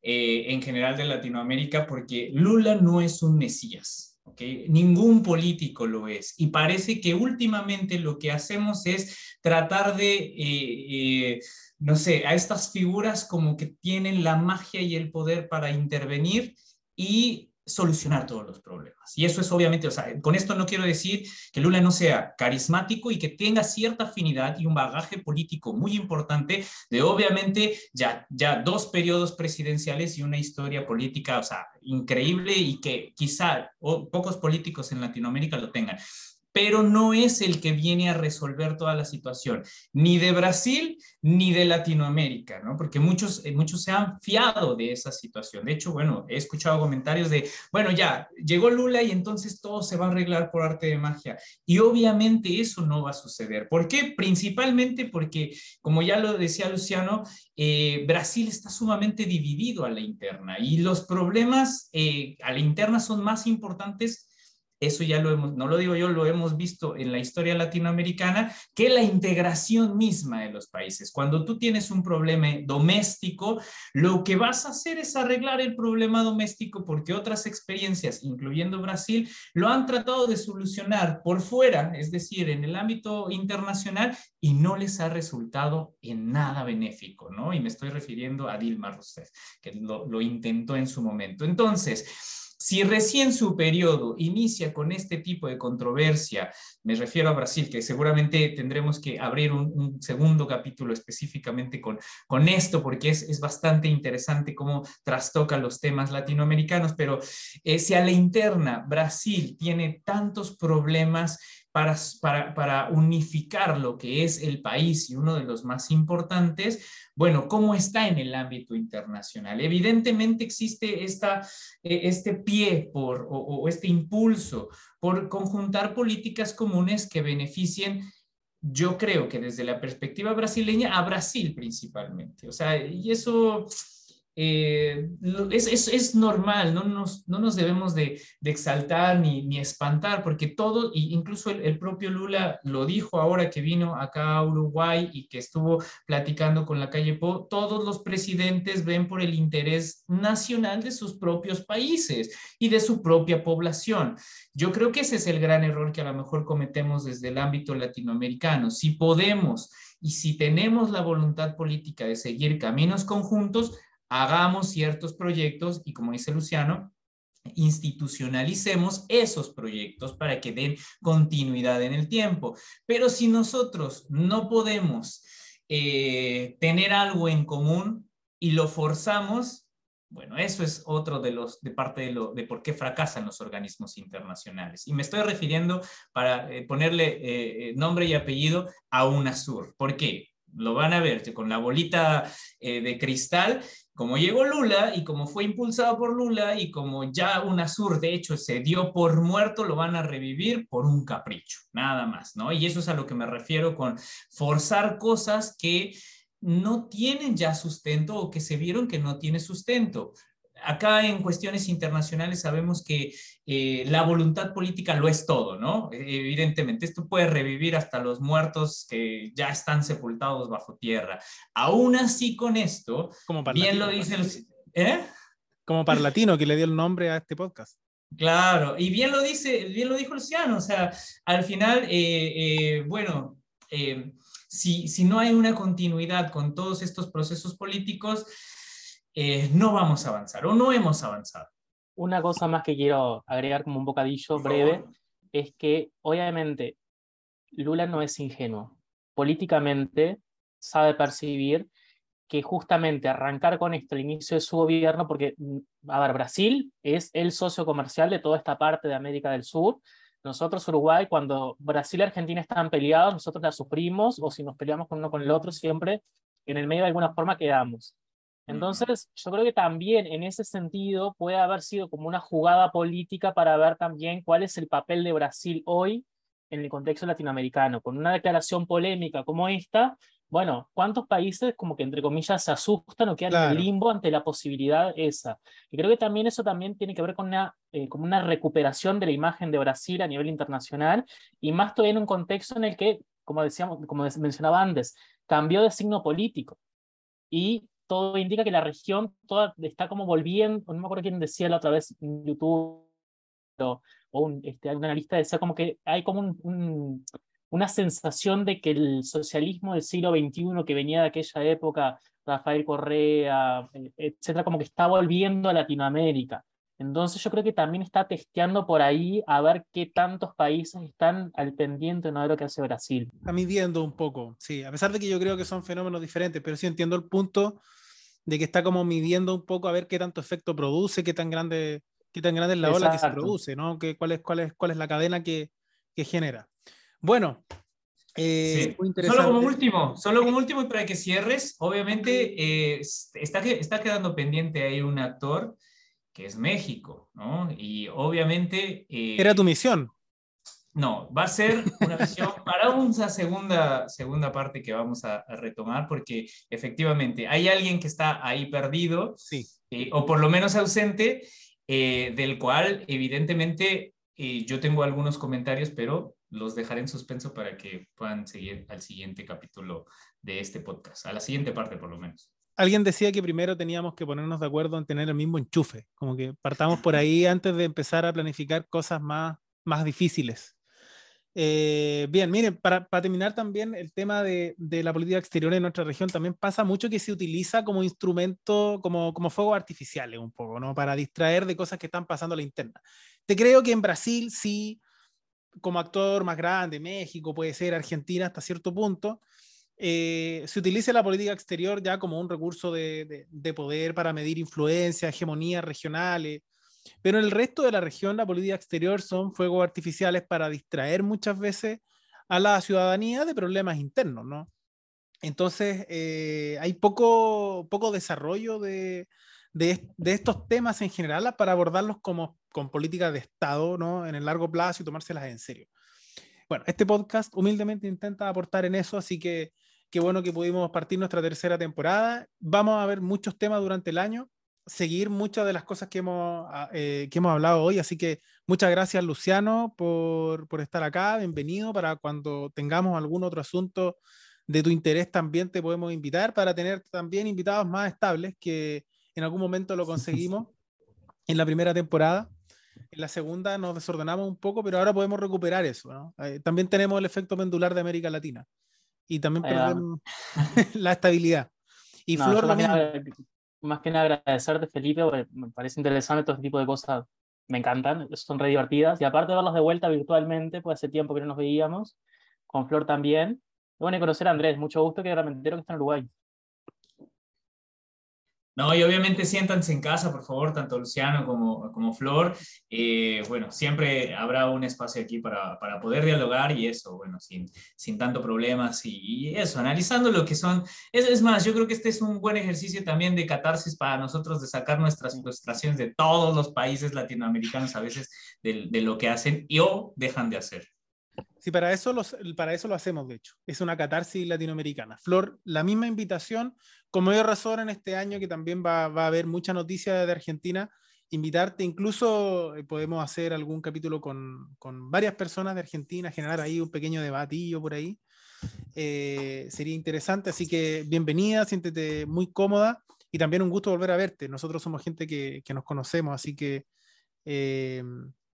eh, en general de Latinoamérica, porque Lula no es un mesías. ¿okay? Ningún político lo es. Y parece que últimamente lo que hacemos es tratar de, eh, eh, no sé, a estas figuras como que tienen la magia y el poder para intervenir y solucionar todos los problemas. Y eso es obviamente, o sea, con esto no quiero decir que Lula no sea carismático y que tenga cierta afinidad y un bagaje político muy importante de obviamente ya, ya dos periodos presidenciales y una historia política, o sea, increíble y que quizá pocos políticos en Latinoamérica lo tengan. Pero no es el que viene a resolver toda la situación, ni de Brasil ni de Latinoamérica, ¿no? Porque muchos, eh, muchos se han fiado de esa situación. De hecho, bueno, he escuchado comentarios de, bueno, ya, llegó Lula y entonces todo se va a arreglar por arte de magia. Y obviamente eso no va a suceder. ¿Por qué? Principalmente porque, como ya lo decía Luciano, eh, Brasil está sumamente dividido a la interna y los problemas eh, a la interna son más importantes eso ya lo hemos, no lo digo yo, lo hemos visto en la historia latinoamericana, que la integración misma de los países. Cuando tú tienes un problema doméstico, lo que vas a hacer es arreglar el problema doméstico porque otras experiencias, incluyendo Brasil, lo han tratado de solucionar por fuera, es decir, en el ámbito internacional, y no les ha resultado en nada benéfico, ¿no? Y me estoy refiriendo a Dilma Rousseff, que lo, lo intentó en su momento. Entonces, si recién su periodo inicia con este tipo de controversia, me refiero a Brasil, que seguramente tendremos que abrir un, segundo capítulo específicamente con, con esto, porque es, es, bastante interesante cómo trastoca los temas latinoamericanos, pero eh, si a la interna Brasil tiene tantos problemas para, para, para, unificar lo que es el país y uno de los más importantes, bueno, ¿cómo está en el ámbito internacional? Evidentemente existe esta, eh, este pie por, o, este impulso por conjuntar políticas comunes que beneficien yo creo que desde la perspectiva brasileña a Brasil principalmente. O sea, y eso eh, es, es, normal, no nos, no nos debemos de, de exaltar ni, ni, espantar, porque todo, incluso el, el, propio Lula lo dijo ahora que vino acá a Uruguay y que estuvo platicando con la calle Po, todos los presidentes ven por el interés nacional de sus propios países y de su propia población. Yo creo que ese es el gran error que a lo mejor cometemos desde el ámbito latinoamericano. Si podemos y si tenemos la voluntad política de seguir caminos conjuntos, hagamos ciertos proyectos y como dice Luciano, institucionalicemos esos proyectos para que den continuidad en el tiempo. Pero si nosotros no podemos eh, tener algo en común y lo forzamos, bueno, eso es otro de los de parte de lo de por qué fracasan los organismos internacionales. Y me estoy refiriendo para eh, ponerle eh, nombre y apellido a UNASUR. ¿Por qué? Lo van a ver con la bolita de cristal como llegó Lula y como fue impulsado por Lula y como ya UNASUR de hecho se dio por muerto, lo van a revivir por un capricho, nada más, ¿no? Y eso es a lo que me refiero con forzar cosas que no tienen ya sustento o que se vieron que no tiene sustento acá en cuestiones internacionales sabemos que eh, la voluntad política lo es todo, ¿no? Evidentemente, esto puede revivir hasta los muertos que ya están sepultados bajo tierra. Aún así, con esto, Como bien lo dice el... ¿Eh? Como para latino, que le dio el nombre a este podcast. Claro, y bien lo dice, bien lo dijo Luciano, o sea, al final, eh, eh, bueno, si, si no hay una continuidad con todos estos procesos políticos, eh, no vamos a avanzar o no hemos avanzado. Una cosa más que quiero agregar como un bocadillo breve es que obviamente Lula no es ingenuo. Políticamente sabe percibir que justamente arrancar con esto al inicio de su gobierno, porque, mm, a ver, Brasil es el socio comercial de toda esta parte de América del Sur. Nosotros, Uruguay, cuando Brasil y Argentina están peleados, nosotros la sufrimos, o si nos peleamos con uno con el otro, siempre en el medio de alguna forma quedamos. Entonces, yo creo que también en ese sentido puede haber sido como una jugada política para ver también cuál es el papel de Brasil hoy en el contexto latinoamericano. Con una declaración polémica como esta, bueno, ¿cuántos países como que entre comillas se asustan o quedan en limbo ante la posibilidad esa? Y creo que también eso también tiene que ver con una, eh, como una recuperación de la imagen de Brasil a nivel internacional y más todavía en un contexto en el que, como decíamos, como mencionaba antes, cambió de signo político. Y todo indica que la región toda está como volviendo, no me acuerdo quién decía la otra vez en YouTube, o, un, este, un analista decía como que hay como un, una sensación de que el socialismo del siglo XXI que venía de aquella época, Rafael Correa, eh, etcétera, como que está volviendo a Latinoamérica. Entonces yo creo que también está testeando por ahí a ver qué tantos países están al pendiente ¿no? de lo que hace Brasil. Está midiendo un poco, sí, a pesar de que yo creo que son fenómenos diferentes, pero sí entiendo el punto de que está como midiendo un poco a ver qué tanto efecto produce, qué tan grande, qué tan grande es la ola que se produce, ¿no? Que, cuál, es, cuál, es, ¿Cuál es la cadena que, que genera. Bueno, eh, Solo como último, solo como último y para que cierres, obviamente eh, está, está quedando pendiente ahí un actor que es México, ¿no? Y obviamente... Eh, Era tu misión. No, va a ser una misión para una segunda, segunda parte que vamos a, retomar, porque efectivamente hay alguien que está ahí perdido, sí. o por lo menos ausente, del cual evidentemente yo tengo algunos comentarios, pero los dejaré en suspenso para que puedan seguir al siguiente capítulo de este podcast, a la siguiente parte por lo menos. Alguien decía que primero teníamos que ponernos de acuerdo en tener el mismo enchufe, como que partamos por ahí antes de empezar a planificar cosas más, más difíciles. Eh, bien, miren, para, para, terminar también el tema de, de, la política exterior en nuestra región, también pasa mucho que se utiliza como instrumento, como, como fuego artificiales un poco, ¿no? Para distraer de cosas que están pasando a la interna. Te creo que en Brasil sí como actor más grande, México, puede ser Argentina hasta cierto punto, eh, se utilice la política exterior ya como un recurso de, poder para medir influencia, hegemonías regionales, pero en el resto de la región la política exterior son fuegos artificiales para distraer muchas veces a la ciudadanía de problemas internos, ¿no? Entonces, eh, hay poco, poco desarrollo de, de, estos temas en general para abordarlos como con políticas de Estado, ¿no? En el largo plazo y tomárselas en serio. Bueno, este podcast humildemente intenta aportar en eso, así que qué bueno que pudimos partir nuestra tercera temporada. Vamos a ver muchos temas durante el año, seguir muchas de las cosas que hemos, ah, eh, que hemos hablado hoy, así que muchas gracias Luciano por, por estar acá, bienvenido para cuando tengamos algún otro asunto de tu interés también te podemos invitar para tener también invitados más estables que en algún momento lo conseguimos en la primera temporada. En la segunda nos desordenamos un poco, pero ahora podemos recuperar eso. Eh, también tenemos el efecto pendular de América Latina y también perdemos la estabilidad. Y Flor, más, que nada, más que nada agradecerte, Felipe, me parece interesante todo este tipo de cosas. Me encantan, son re divertidas. Y aparte de verlos de vuelta virtualmente, pues hace tiempo que no nos veíamos, con Flor también. Y bueno, conocer a Andrés, mucho gusto que ahora me entero que está en Uruguay. No, y obviamente siéntanse en casa, por favor, tanto Luciano como, como Flor. Eh, bueno, siempre habrá un espacio aquí para, para, poder dialogar y eso, bueno, sin, sin tanto problemas y, eso, analizando lo que son. Es, es, más, yo creo que este es un buen ejercicio también de catarsis para nosotros, de sacar nuestras frustraciones de todos los países latinoamericanos a veces de, de lo que hacen y o dejan de hacer. Sí, para eso, para eso lo hacemos, de hecho. Es una catarsis latinoamericana. Flor, la misma invitación, como hay razón en este año que también va, a haber mucha noticia de Argentina, invitarte, incluso eh, podemos hacer algún capítulo con, varias personas de Argentina, generar ahí un pequeño debatillo por ahí. Eh, sería interesante, así que bienvenida, siéntete muy cómoda y también un gusto volver a verte. Nosotros somos gente que, nos conocemos, así que eh,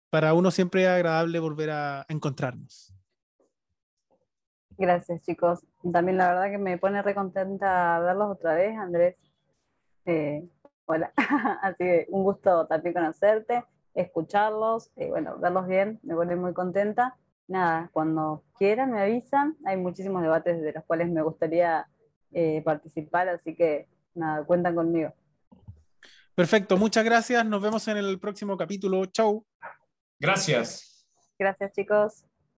para uno siempre es agradable volver a encontrarnos. Gracias, chicos. También la verdad que me pone re contenta verlos otra vez, Andrés. Eh, hola. Así que un gusto también conocerte, escucharlos, eh, bueno, verlos bien, me pone muy contenta. Nada, cuando quieran me avisan. Hay muchísimos debates de los cuales me gustaría eh, participar, así que nada, cuentan conmigo. Perfecto, muchas gracias. Nos vemos en el próximo capítulo. Chau. Gracias. Gracias, chicos.